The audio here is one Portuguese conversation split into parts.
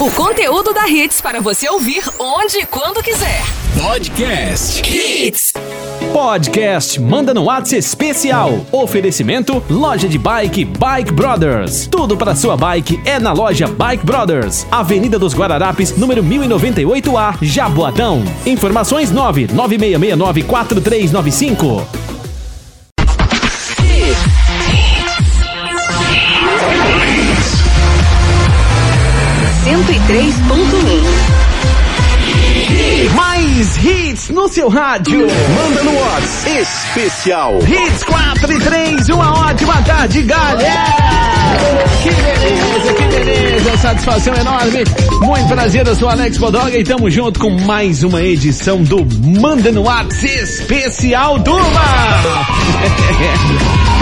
O conteúdo da Hits para você ouvir onde e quando quiser. Podcast Hits. Podcast Manda no Whats especial. Oferecimento Loja de Bike Bike Brothers. Tudo para sua bike é na loja Bike Brothers. Avenida dos Guararapes, número 1098A, Jaboatão. Informações 99669 4395. Cento e três ponto um. Mais hits no seu rádio. Manda no Whats especial. Hits 4 e 3, uma ótima tarde, galera! Que beleza, que beleza, satisfação enorme. Muito prazer, eu sou Alex Bodoga e estamos junto com mais uma edição do Manda no Whats especial Turma!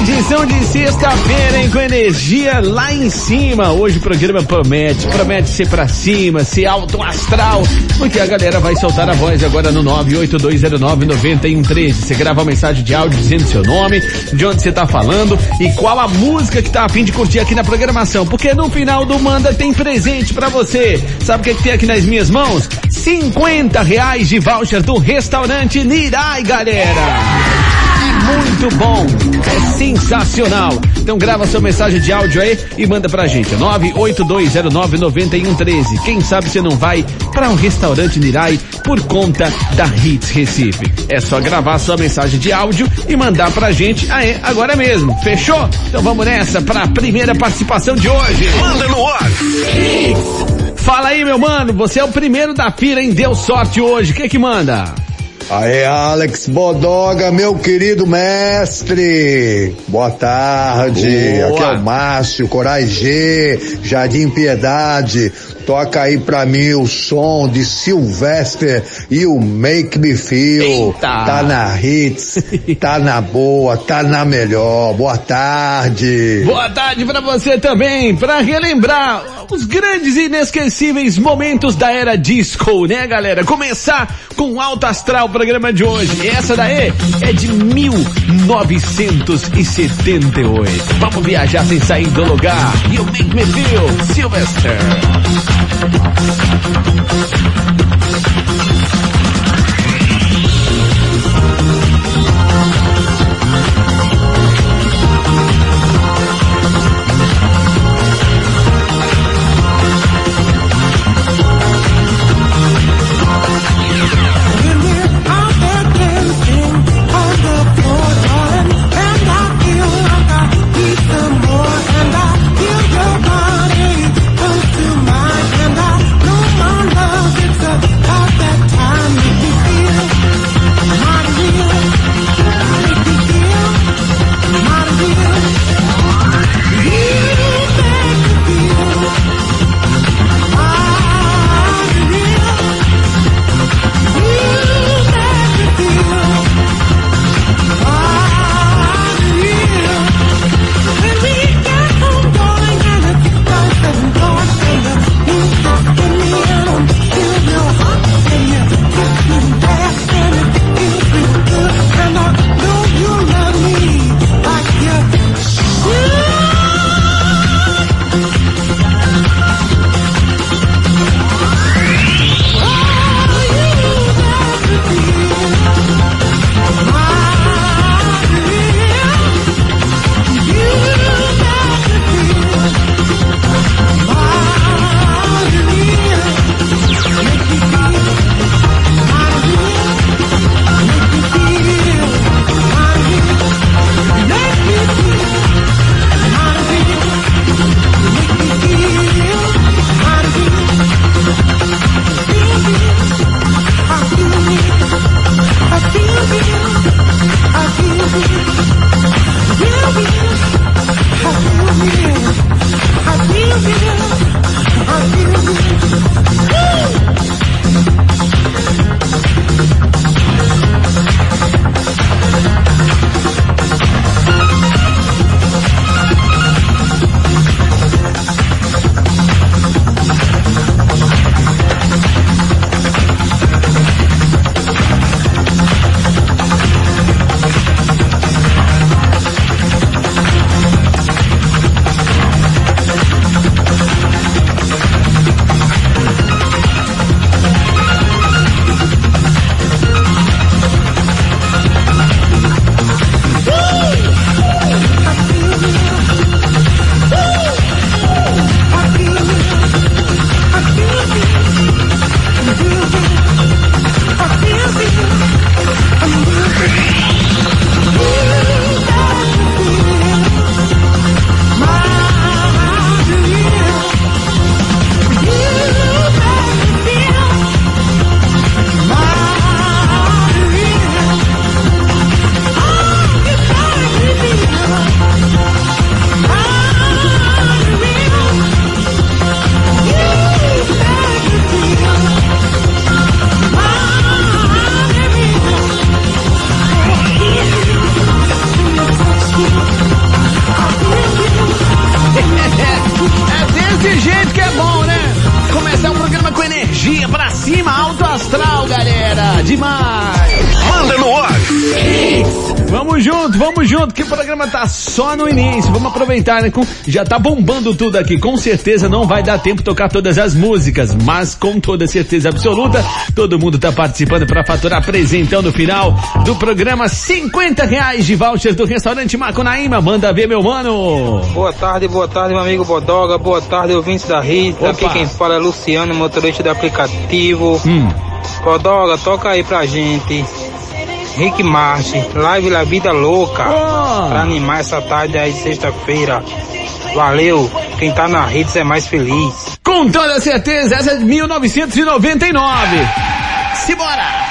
Edição de sexta-feira, hein, com energia lá em cima. Hoje o programa promete, promete ser pra cima, ser alto astral, porque a galera vai soltar a voz agora no 982099113. Você grava uma mensagem de áudio dizendo seu nome, de onde você tá falando e qual a música que tá a fim de curtir aqui na programação, porque no final do Manda tem presente pra você. Sabe o que, é que tem aqui nas minhas mãos? 50 reais de voucher do restaurante Nirai, galera! Muito bom. É sensacional. Então grava sua mensagem de áudio aí e manda pra gente. 982099113. Quem sabe você não vai para um restaurante Nirai por conta da Hits Recife. É só gravar sua mensagem de áudio e mandar pra gente aí agora mesmo. Fechou? Então vamos nessa para a primeira participação de hoje. Manda no Whats. Fala aí, meu mano. Você é o primeiro da fila, hein? Deu sorte hoje. O que que manda? Aê, Alex Bodoga, meu querido mestre. Boa tarde. Boa. Aqui é o Márcio, Corais G, Jardim Piedade. Toca aí pra mim o som de Sylvester e o Make Me Feel. Eita. Tá na hits, tá na boa, tá na melhor. Boa tarde. Boa tarde pra você também, pra relembrar os grandes e inesquecíveis momentos da era disco, né, galera? Começar com Alto Astral, o programa de hoje. E essa daí é de 1978. Vamos viajar sem sair do lugar. You make me feel, Sylvester. Início. Vamos aproveitar? Com- já tá bombando tudo aqui. Com certeza não vai dar tempo de tocar todas as músicas, mas com toda certeza absoluta, todo mundo tá participando para faturar presentão no final do programa. 50 reais de voucher do restaurante Macunaíma. Manda ver, meu mano. Boa tarde, boa tarde, meu amigo Bodoga. Boa tarde, ouvintes da Rita. Opa. Aqui quem fala é Luciano, motorista do aplicativo. Hum. Bodoga, toca aí pra gente. Rick Martin, Live La Vida Louca. Ó. Pra animar essa tarde aí de sexta-feira. Valeu, quem tá na Hits é mais feliz. Com toda certeza, essa é de 1999. Simbora!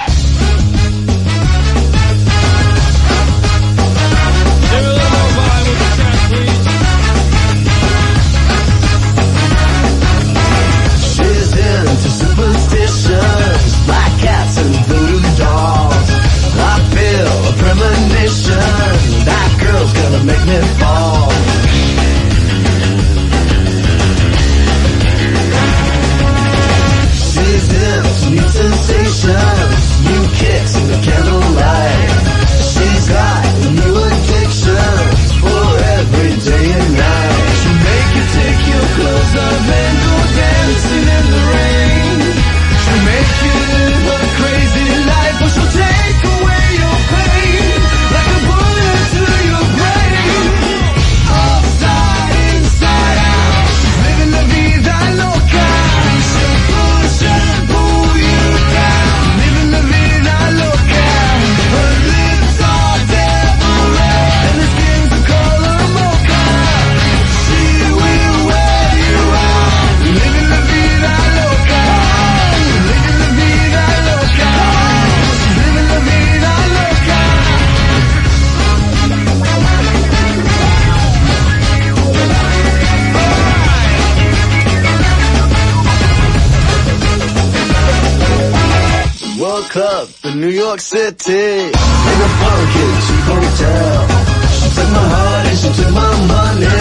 Up in New York City in a funky cheap hotel. She took my heart and she took my money.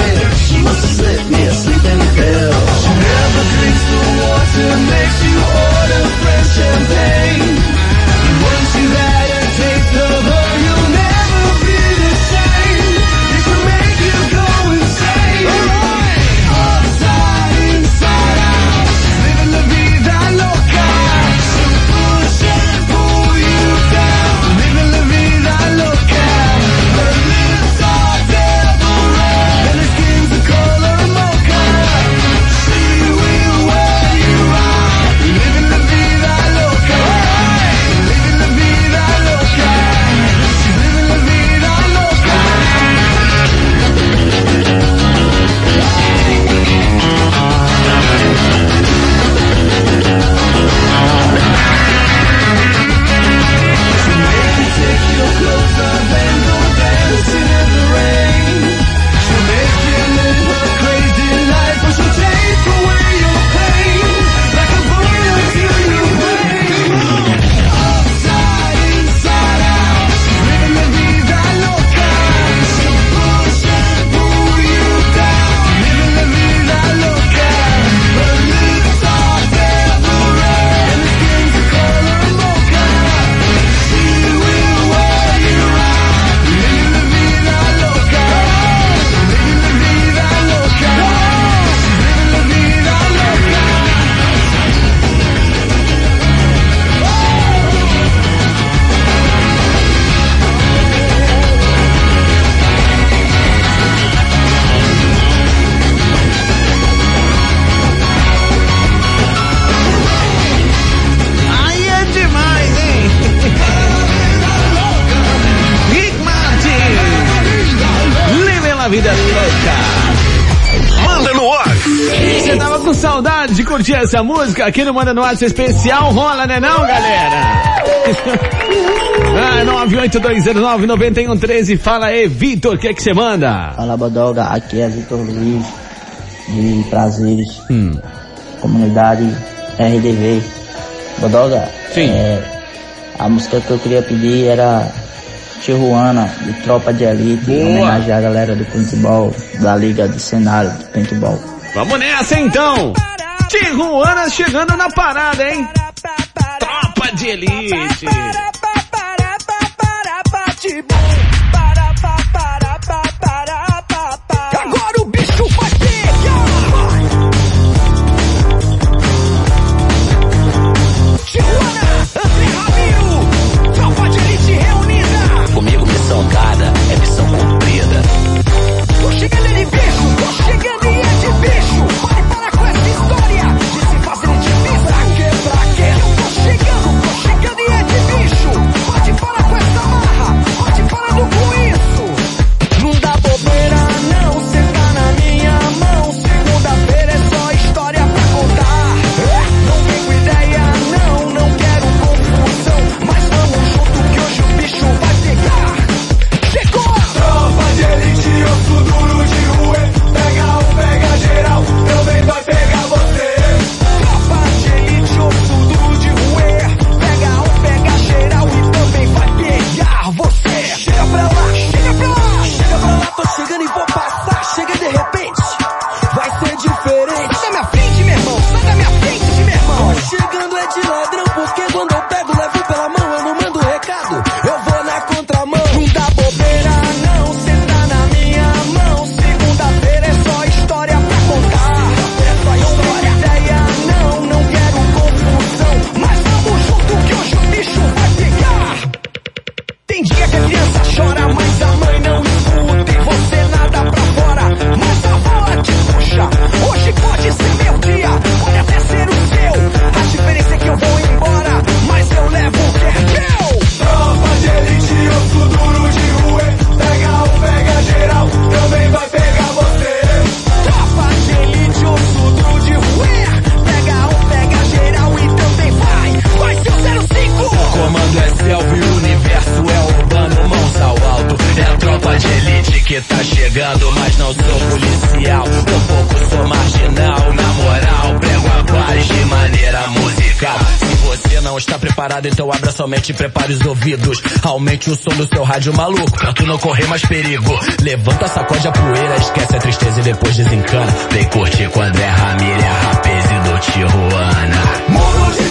Música? Aqui no Manda no Ar especial rola, né não, galera? ah, 982099113, fala aí, Vitor, o que é que você manda? Fala Bodoga, aqui é Vitor Luiz, de Prazeres, Hum. comunidade RDV. Bodoga, Sim. é, a música que eu queria pedir era Tijuana, de Tropa de Elite, Boa. homenagear a galera do paintball, da Liga de Cenário de Paintball. Vamos nessa então! Tijuana chegando na parada, hein? Tropa de elite. ouvidos. Aumente o som do seu rádio maluco, pra tu não correr mais perigo. Levanta, sacode a poeira, esquece a tristeza e depois desencana. Vem curtir com André Ramírez, rapaz e do Tijuana. Mundo de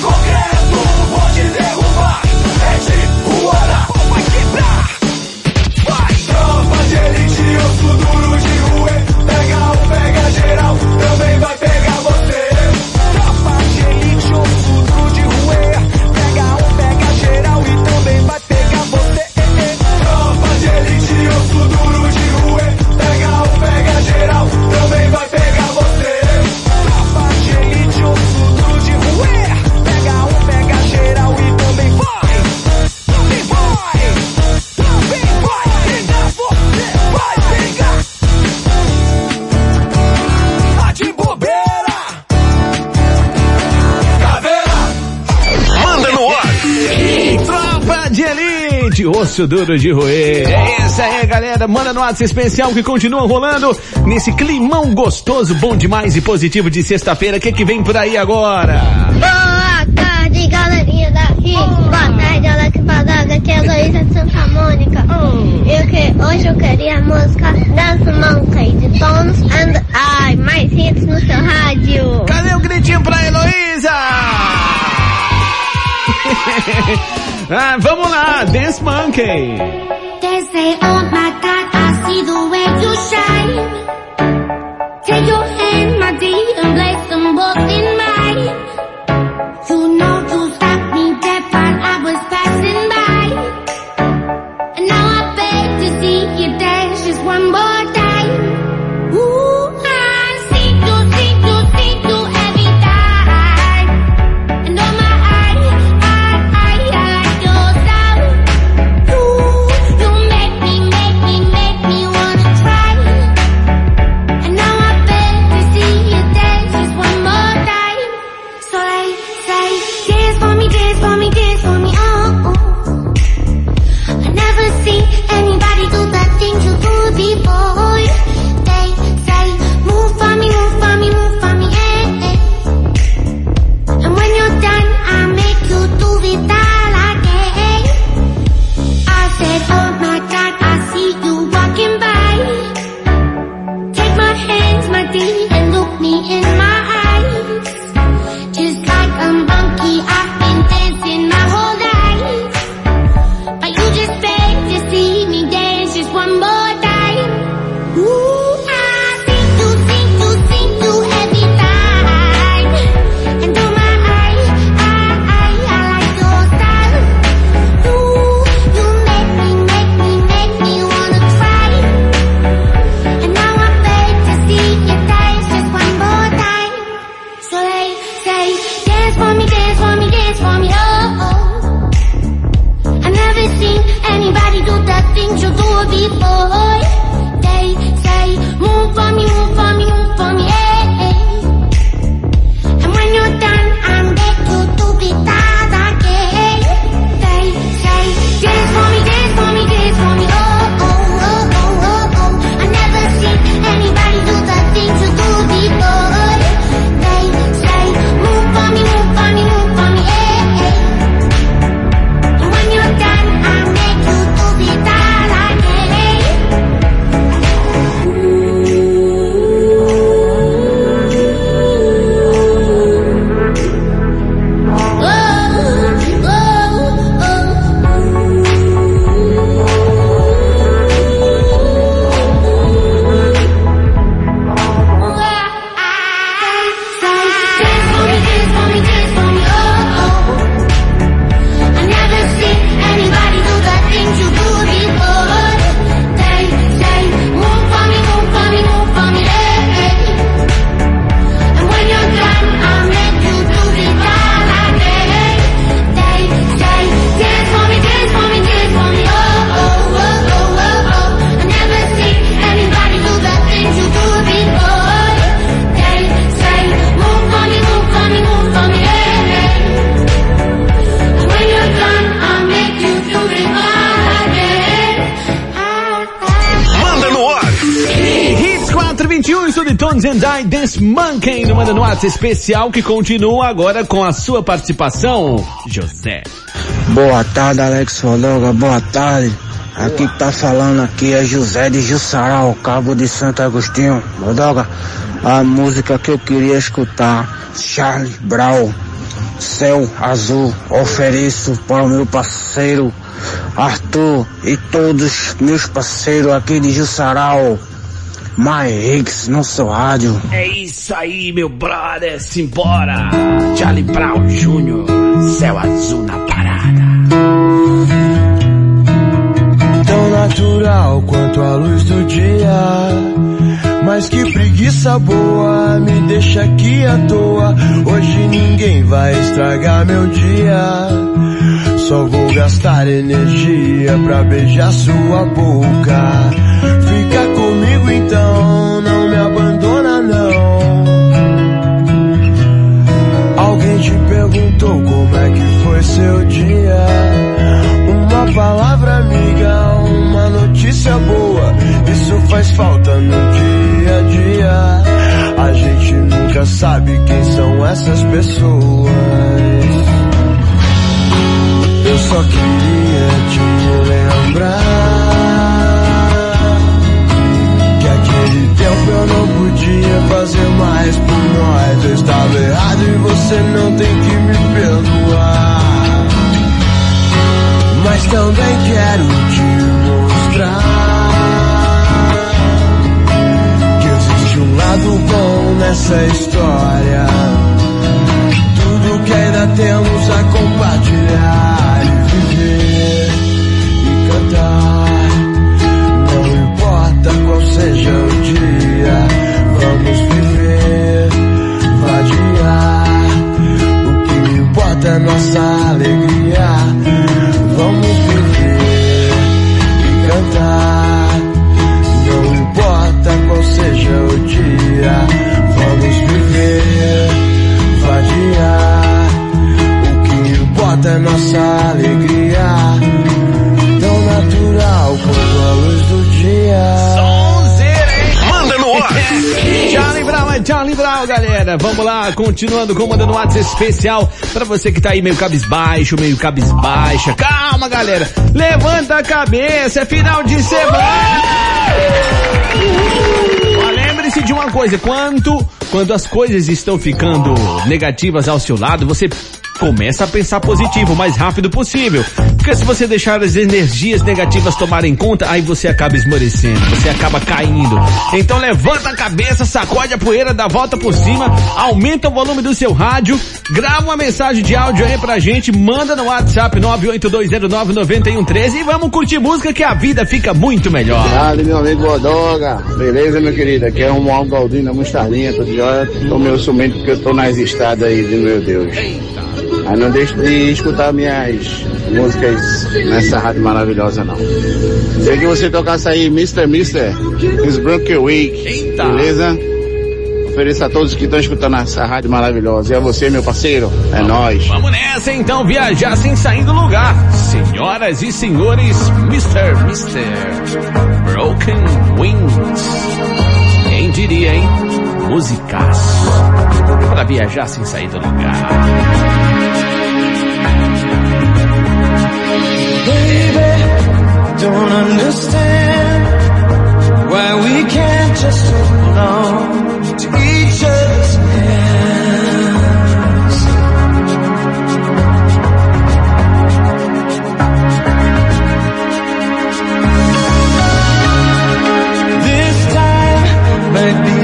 duro de roer. É isso aí, galera. Manda no ato especial que continua rolando nesse climão gostoso, bom demais e positivo de sexta-feira. O que que vem por aí agora? Boa tarde, galerinha da FIC. Oh. Boa tarde, Alex Padada. Aqui é a Luísa de Santa Mônica. Eu que, hoje eu queria a música das Monkey de Tones and I. Mais hits no seu rádio. Cadê o um gritinho pra Heloísa? Ah, vamos lá, Dance Monkey. They say, oh my God, I see the way you shine. Take your Monkey no Manda no especial que continua agora com a sua participação, José. Boa tarde, Alex Fodoga, boa tarde. Aqui que tá falando aqui é José de Jussaral, Cabo de Santo Agostinho. Fodoga, a música que eu queria escutar, Charlie Brown, Céu Azul, ofereço para o meu parceiro Arthur e todos meus parceiros aqui de Jussaral. My Hicks no seu rádio. É isso aí, meu brother, simbora! Charlie Brown Jr., céu azul na parada. tão natural quanto a luz do dia. Mas que preguiça boa, me deixa aqui à toa. Hoje ninguém vai estragar meu dia. Só vou gastar energia pra beijar sua boca. Perguntou como é que foi seu dia? Uma palavra amiga, uma notícia boa. Isso faz falta no dia a dia. A gente nunca sabe quem são essas pessoas. Eu só queria te lembrar que aquele tempo eu não podia fazer mais por. Eu estava errado e você não tem que me perdoar. Mas também quero te mostrar que existe um lado bom nessa história. Tudo que ainda temos a compartilhar e viver e cantar. Não importa qual seja o dia, vamos nossa alegria. Vamos viver e cantar. Não importa qual seja o dia, vamos viver, vadiar. O que importa é nossa alegria. Brown, galera. Vamos lá, continuando com o Manda no WhatsApp especial pra você que tá aí meio cabisbaixo, meio cabisbaixa. Calma, galera. Levanta a cabeça, é final de semana. Lembre-se de uma coisa, quando, quando as coisas estão ficando negativas ao seu lado, você começa a pensar positivo o mais rápido possível. Porque se você deixar as energias negativas tomarem conta, aí você acaba esmorecendo, você acaba caindo. Então levanta a cabeça, sacode a poeira, dá volta por cima, aumenta o volume do seu rádio, grava uma mensagem de áudio aí pra gente, manda no WhatsApp 982099113 e vamos curtir música que a vida fica muito melhor. Obrigado, meu amigo Bodoga. Beleza, meu querido? Aqui é um Galdinho da Mostardinha, tô de olho. Tô meio sumido porque eu tô nas estradas aí, meu Deus. Aí não deixe de escutar minhas músicas nessa rádio maravilhosa, não. Sei que você tocasse aí Mr. Mister, His Broken Week, beleza? Ofereço a todos que estão escutando essa rádio maravilhosa. E a você, meu parceiro, é nóis. Vamos nessa então, viajar sem sair do lugar. Senhoras e senhores, Mr. Mister Broken Wings. Quem diria, hein? Musicaço. Para viajar sem sair do lugar. Don't understand why we can't just hold on to each other's hands. This time might be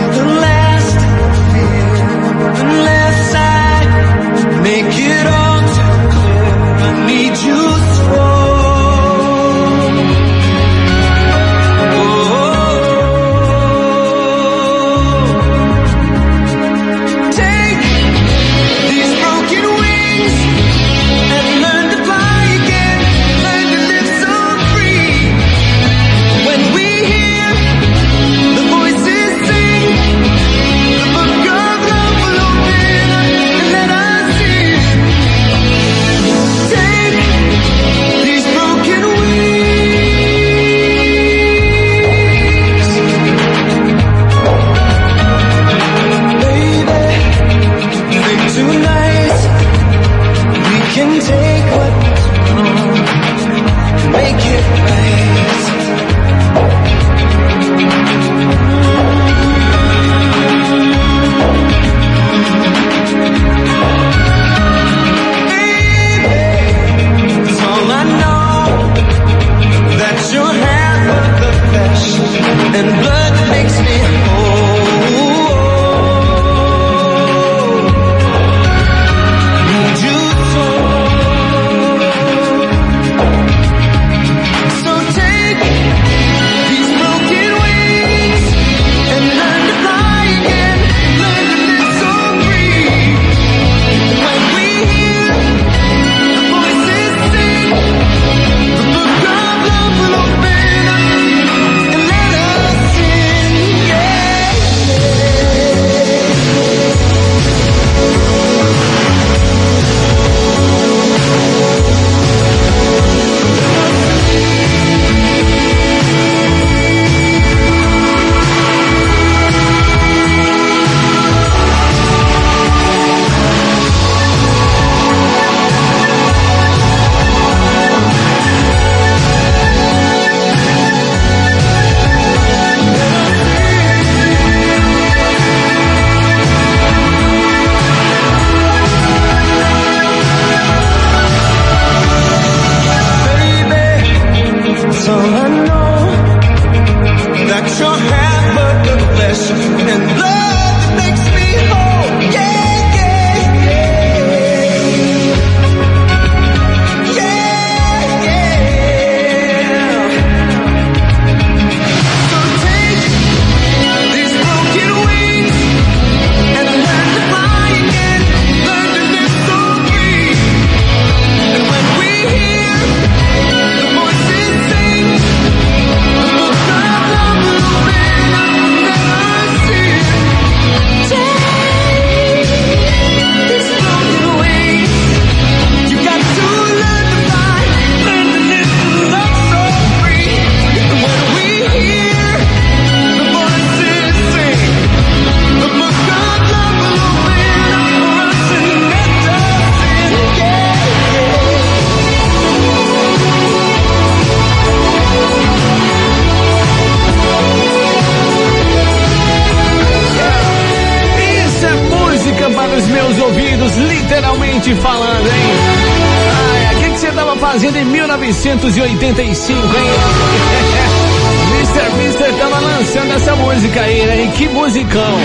1985, hein? Mr. Mister tava lançando essa música aí, né? E que musicão!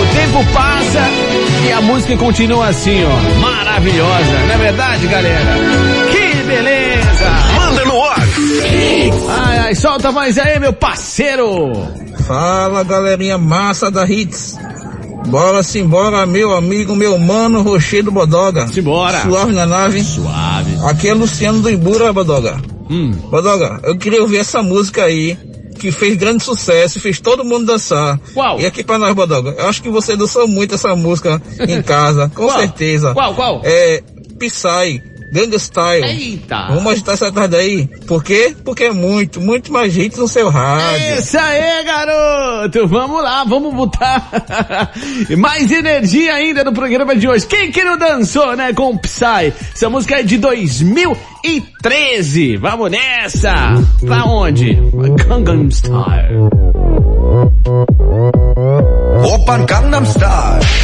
O tempo passa e a música continua assim, ó, maravilhosa, não é verdade, galera? Que beleza! Manda no ar. Ai, ai, solta mais aí, meu parceiro! Fala galerinha massa da Hits. Bora simbora, meu amigo, meu mano, Rochedo Bodoga. Simbora. Suave na nave. Suave. Aqui é Luciano do Ibura, Bodoga. Hum. Bodoga, eu queria ouvir essa música aí, que fez grande sucesso, fez todo mundo dançar. Qual? E aqui pra nós, Bodoga, eu acho que você dançou muito essa música em casa, com Qual? certeza. Qual, qual? É, Psy, Gangnam Style. Eita! Vamos agitar essa tarde aí. Por quê? Porque é muito, muito mais gente no seu rádio. Isso aí, garoto! Vamos lá, vamos botar mais energia ainda no programa de hoje. Quem que não dançou, né, com Psy? Essa música é de 2013. Vamos nessa! Pra onde? Gangnam Style. Opa, Gangnam Style.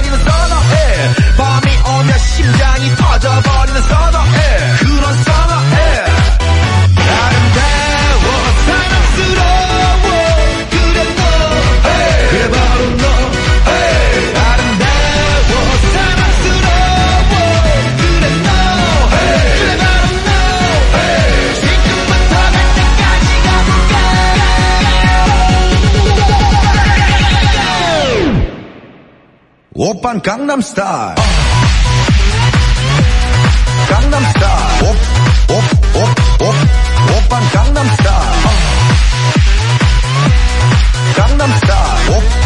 심장이 터져버리는 선어해 그런 선어해 오빤 강남스타일 강남스타일. 옵옵옵옵 오빤 강남스타일. 강남스타일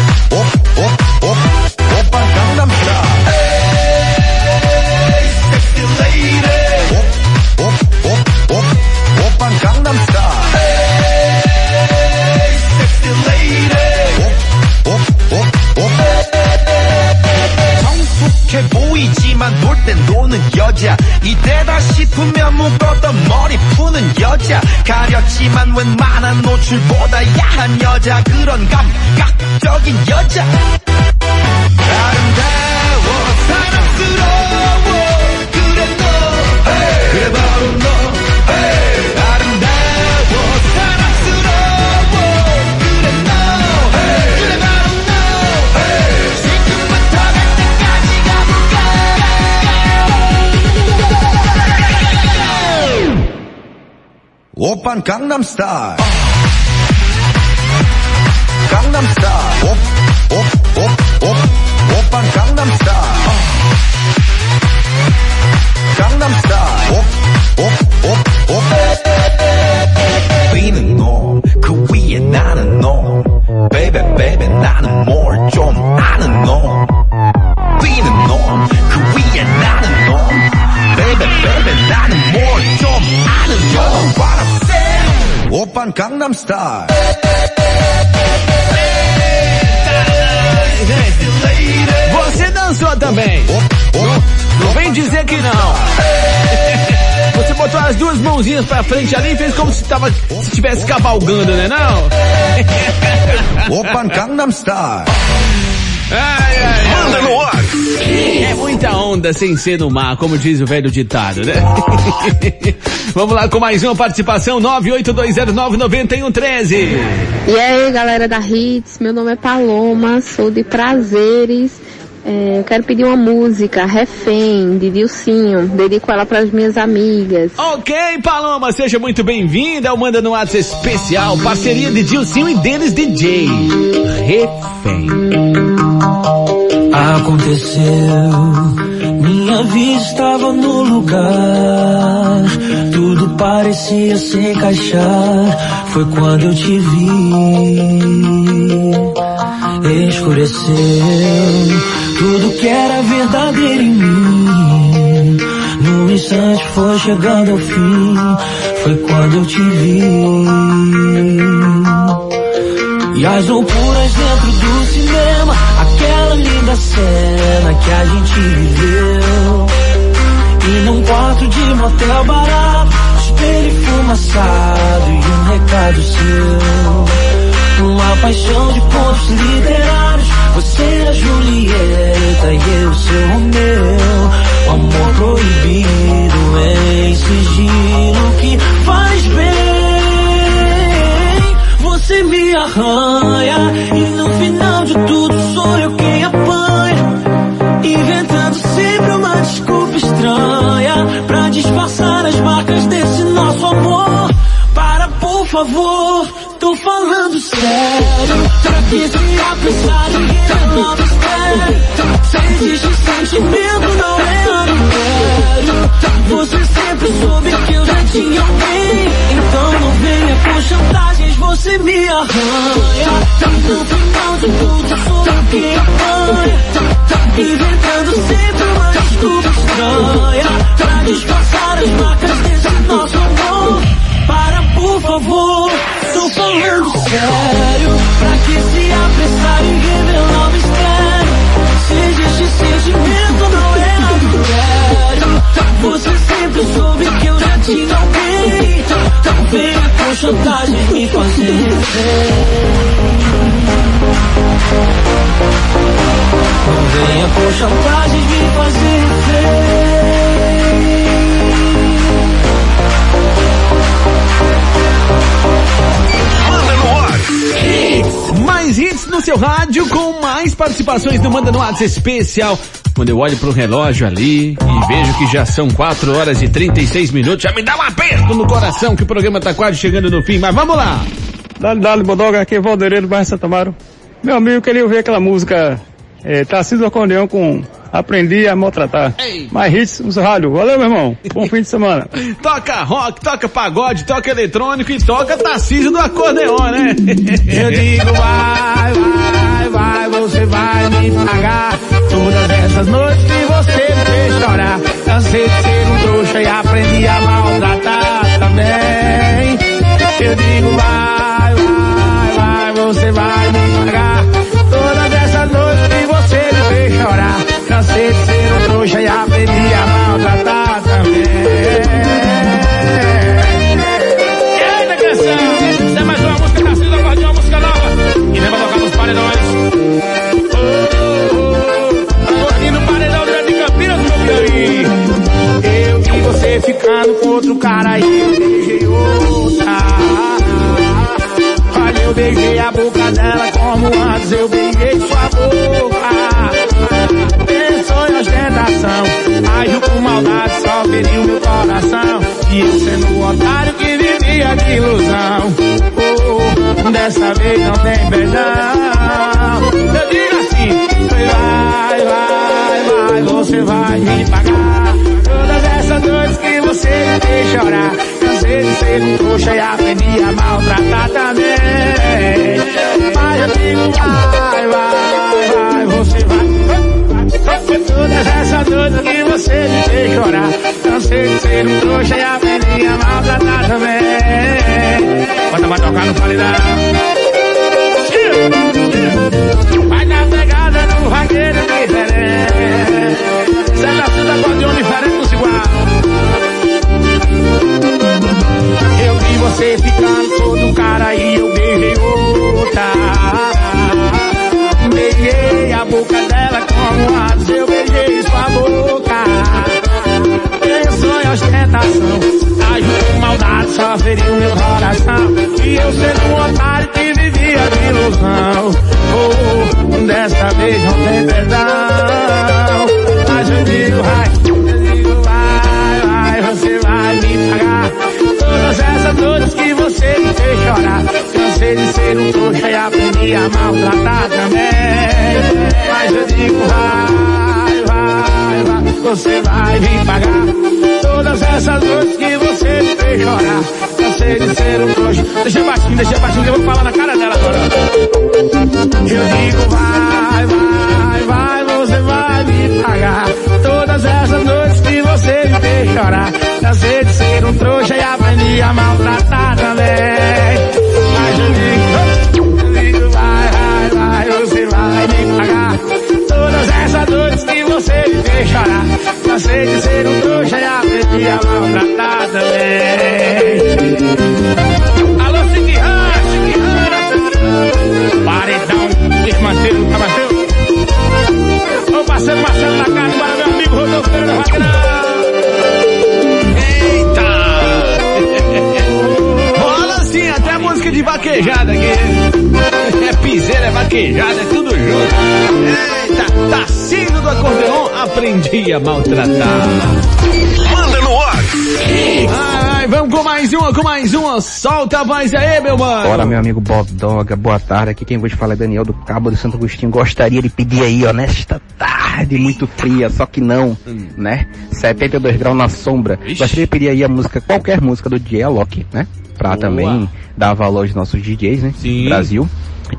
이때다 싶으면 묶었던 머리 푸는 여자. 가렸지만 웬만한 노출보다 야한 여자. 그런 감각적인 여자 오빤 강남스타일 Gangnam Style. Você dançou também. Não vem dizer que não. Você botou as duas mãozinhas pra frente ali e fez como se tava, se estivesse cavalgando, né não? Opa, Gangnam Style. Ah muita onda sem ser no mar, como diz o velho ditado, né? Vamos lá com mais uma participação, 982099113. E aí, galera da Hits, meu nome é Paloma, sou de Prazeres. É, eu quero pedir uma música, Refém, de Dilcinho. Dedico ela para as minhas amigas. Ok, Paloma, seja muito bem-vinda ao Manda no WhatsApp especial, parceria de Dilcinho e deles DJ. Refém. Aconteceu, minha vida estava no lugar, tudo parecia se encaixar. Foi quando eu te vi, escureceu, tudo que era verdadeiro em mim. No instante foi chegando ao fim, foi quando eu te vi. E as loucuras dentro do cinema, linda cena que a gente viveu. E num quarto de motel barato, espelho fumaçado e um recado seu. Uma paixão de contos literários. Você é a Julieta e eu seu Romeu. O amor proibido em sigilo que faz bem. Você me arranha e no final de tudo sou eu quem disfarçar as marcas desse nosso amor. Para, por favor, tô falando sério. Pra que se apressar em revelar mistério? Se existe sentimento, não é adultério. Você sempre soube que eu já tinha alguém. Então não venha com chantagens, você me arranha. No final de tudo, sou eu quem apanha. Inventando sempre uma desculpa estranha sério Pra que se apressar em revelar o mistério? Se existe sentimento, não é adultério. Você sempre soube que eu já tinha alguém Não venha com chantagem me fazer Não venha com chantagem me fazer mais hits no seu rádio com mais participações do Manda no WhatsApp especial. Quando eu olho pro relógio ali e vejo que já são 4 horas e 36 minutos, já me dá um aperto no coração que o programa tá quase chegando no fim, mas vamos lá. Dali, Dali, Bodoga, aqui é Valdereiro, bairro Santa Amaro. Meu amigo queria ouvir aquela música é, Tarcísio do Acordeão com Aprendi a Maltratar. Mais hits no rádio. Valeu, meu irmão. Bom fim de semana. Toca rock, toca pagode, toca eletrônico e toca Tarcísio do acordeon, né? Eu digo vai, vai, vai, você vai me pagar Todas essas noites que você me fez chorar Cansei de ser um trouxa e aprendi a maltratar também Eu digo vai, ficando com outro cara e eu beijei outra. Olha, eu beijei a boca dela como antes eu beijei sua boca. Pensou em ostentação Agiu com maldade, só feriu meu coração. E eu sendo o otário que vivia de ilusão. Oh, Dessa vez não tem perdão. Eu digo assim Vai, vai, vai, você vai me pagar Essas noites que você me fez chorar. Cansei de ser um trouxa e aprendi a maltratar também. Mas eu digo vai, vai, vai, você vai. Todas essas noites que você me fez chorar. Cansei de ser um trouxa e aprendi a maltratar também. Bota pra tocar no paredão. Vai acordeão diferente se igual. Eu vi você ficando todo cara e eu beijei outra Beijei a boca dela como antes eu beijei sua boca. Pensou em ostentação com maldade, só feriu meu coração. E eu sendo um otário que vivia de ilusão. Oh, dessa vez não tem perdão Mas eu digo vai, eu digo vai, vai Você vai me pagar. Todas essas dores que você me fez chorar. Cansei de ser um trouxa e aprendi a maltratar também. Mas eu digo vai, vai, vai Você vai me pagar. Todas essas noites que você me fez chorar. Cansei de ser um trouxa. Deixa baixinho, deixa baixinho eu vou falar na cara dela agora. Eu digo vai, vai, vai Você vai pagar Todas essas noites que você me fez chorar. Cansei de ser um trouxa e a maltratar vaquejada aqui. É piseira, é vaquejada, é tudo junto. Eita, Tassino do acordeon, aprendi a maltratar. Manda no ar. Ai, vamos com mais uma, com mais uma. Solta a voz aí, meu mano. Bora, meu amigo Bob Doga, boa tarde. Aqui quem vos fala é Daniel do Cabo de Santo Agostinho. Gostaria de pedir aí, ó, nesta tarde muito fria, só que não, né? 72 graus na sombra. Gostaria de pedir aí a música, qualquer música do DJ Alok, né? Pra Boa. também dar valor aos nossos DJs, né? Sim. Brasil.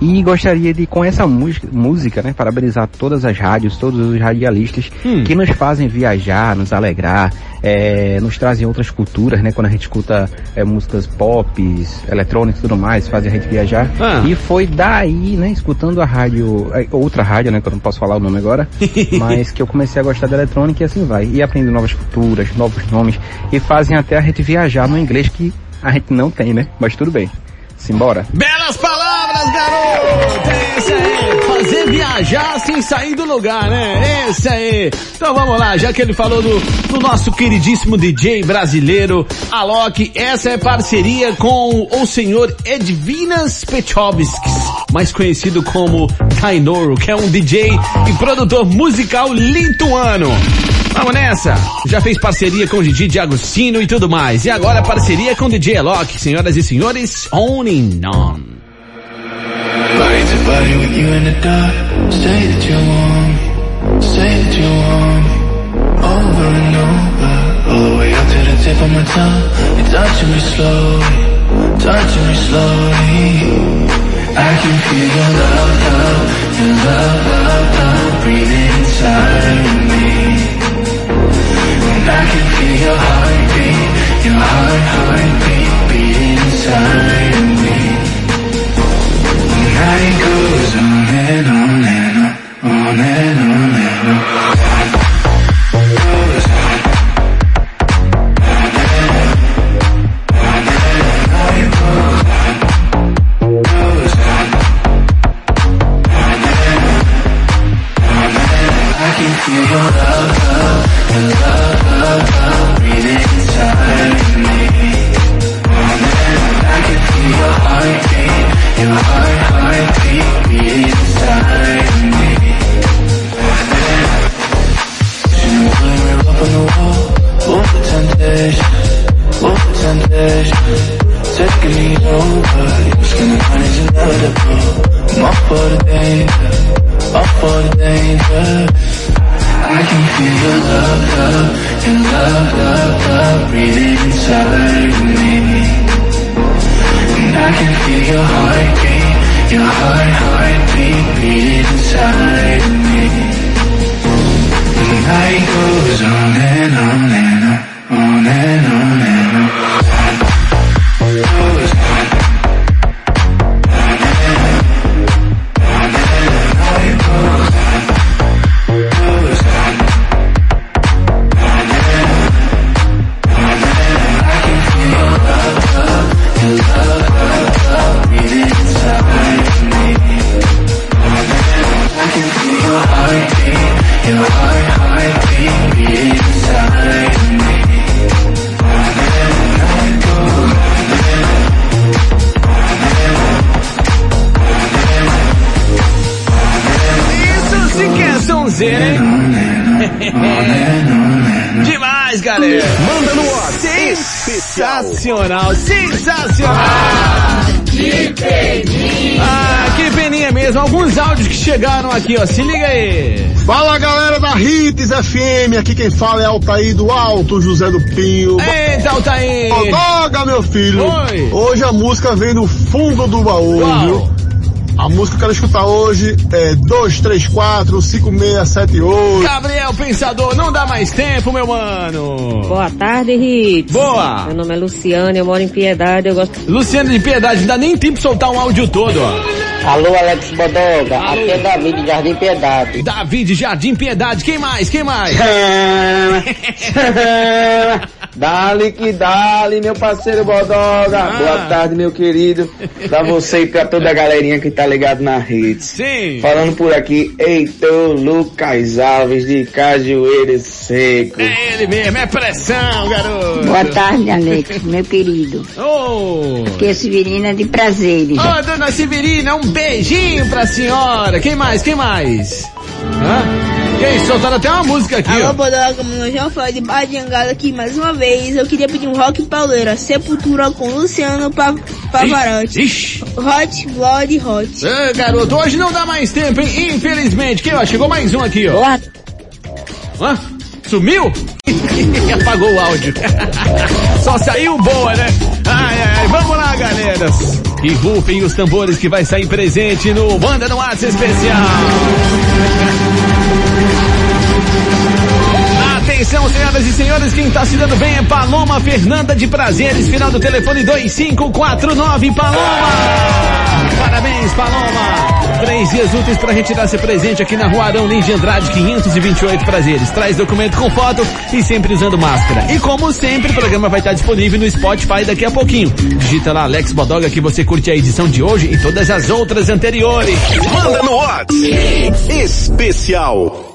E gostaria de, com essa música, música, né, parabenizar todas as rádios, todos os radialistas Hum. que nos fazem viajar, nos alegrar, eh, nos trazem outras culturas, né, quando a gente escuta eh, músicas pop, eletrônicas e tudo mais, fazem a gente viajar. Ah. E foi daí, né, escutando a rádio, eh, outra rádio, né, que eu não posso falar o nome agora, mas que eu comecei a gostar da eletrônica e assim vai. E aprendendo novas culturas, novos nomes, e fazem até a gente viajar no inglês que a gente não tem, né, mas tudo bem. Simbora. Belas palavras, garoto! É isso aí, fazer viajar sem sair do lugar, né? Esse aí. Então vamos lá, já que ele falou do, do nosso queridíssimo DJ brasileiro, Alok, essa é parceria com o senhor Edvinas Petrovskis, mais conhecido como Tainoro, que é um DJ e produtor musical lituano. Vamos nessa! Já fez parceria com o DJ de Agostino e tudo mais. E agora parceria com o DJ Alok, senhoras e senhores, on and on. And tip my tongue. You're touching me slowly. Touching me slowly. I can feel your love, love. Your love, love, love. Inside of me. I can feel your heartbeat. Your heart, heartbeat. Beating inside me. Night goes on and on and on, on and on and on. Sensacional! Sensacional! Que peninha! Ah, que peninha mesmo! Alguns áudios que chegaram aqui, ó. Se liga aí! Fala galera da Hits FM, aqui quem fala é Altair do Alto José do Pinho. Eita, Altair! Doga, meu filho! Oi. Hoje a música vem do fundo do baú, Uau. viu? A música que eu quero escutar hoje é 234 5678. Gabriel Pensador, não dá mais tempo, meu mano! Boa tarde, Hits. Boa. Meu nome é Luciane, eu moro em Piedade, eu gosto... Luciano de Piedade, não dá nem tempo de soltar um áudio todo, ó. Alô, Alex Bodoga, aqui é Davi de Jardim Piedade. Davi de Jardim Piedade, quem mais? Quem mais? Dali que dali, meu parceiro Bodoga. Ah. Boa tarde, meu querido. Pra você e pra toda a galerinha que tá ligado na rede. Sim. Falando por aqui, Heitor Lucas Alves de Cajueiro Seco. É ele mesmo, é pressão, garoto. Boa tarde, Alex, meu querido. Ô, Aqui é Severina de Prazeres. Ô, dona Severina, um beijinho pra senhora. Quem mais? Quem mais? Hã? E aí, soltaram até uma música aqui, Alô. Bodoga, meu João Floyd de Barra de Angada aqui mais uma vez. Eu queria pedir um rock pauleira, Sepultura com Luciano Pa- Pavarotti. Hot, Blood, Hot. Ê, garoto, hoje não dá mais tempo, hein? Infelizmente. Quem, ó? Chegou mais um aqui, ó. Boa. Hã? Sumiu? Apagou o áudio. Só saiu boa, né? Ai, ai. Vamos lá, galera. E rufem os tambores que vai sair presente no Manda no Arts Especial. Atenção, senhoras e senhores, quem tá se dando bem é Paloma Fernanda de Prazeres, final do telefone 2549, Paloma! Parabéns, Paloma! Três dias úteis para retirar seu presente aqui na Rua Arão Lins de Andrade, 528 Prazeres. Traz documento com foto e sempre usando máscara. E como sempre, o programa vai estar disponível no Spotify daqui a pouquinho. Digita lá Alex Bodoga que você curte a edição de hoje e todas as outras anteriores. Manda no WhatsApp. Especial.